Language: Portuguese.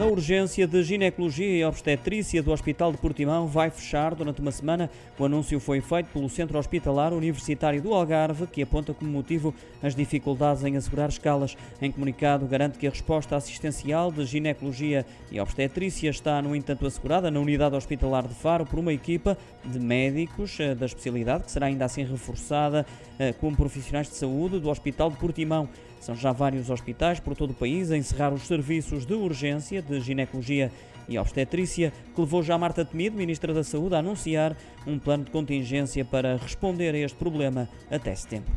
A urgência de ginecologia e obstetrícia do Hospital de Portimão vai fechar durante uma semana. O anúncio foi feito pelo Centro Hospitalar Universitário do Algarve, que aponta como motivo as dificuldades em assegurar escalas. Em comunicado, garante que a resposta assistencial de ginecologia e obstetrícia está, no entanto, assegurada na unidade hospitalar de Faro por uma equipa de médicos eh, da especialidade, que será ainda assim reforçada eh, com profissionais de saúde do Hospital de Portimão. São já vários hospitais por todo o país a encerrar os serviços de urgência de ginecologia e obstetrícia, que levou já Marta Temido, Ministra da Saúde, a anunciar um plano de contingência para responder a este problema até setembro.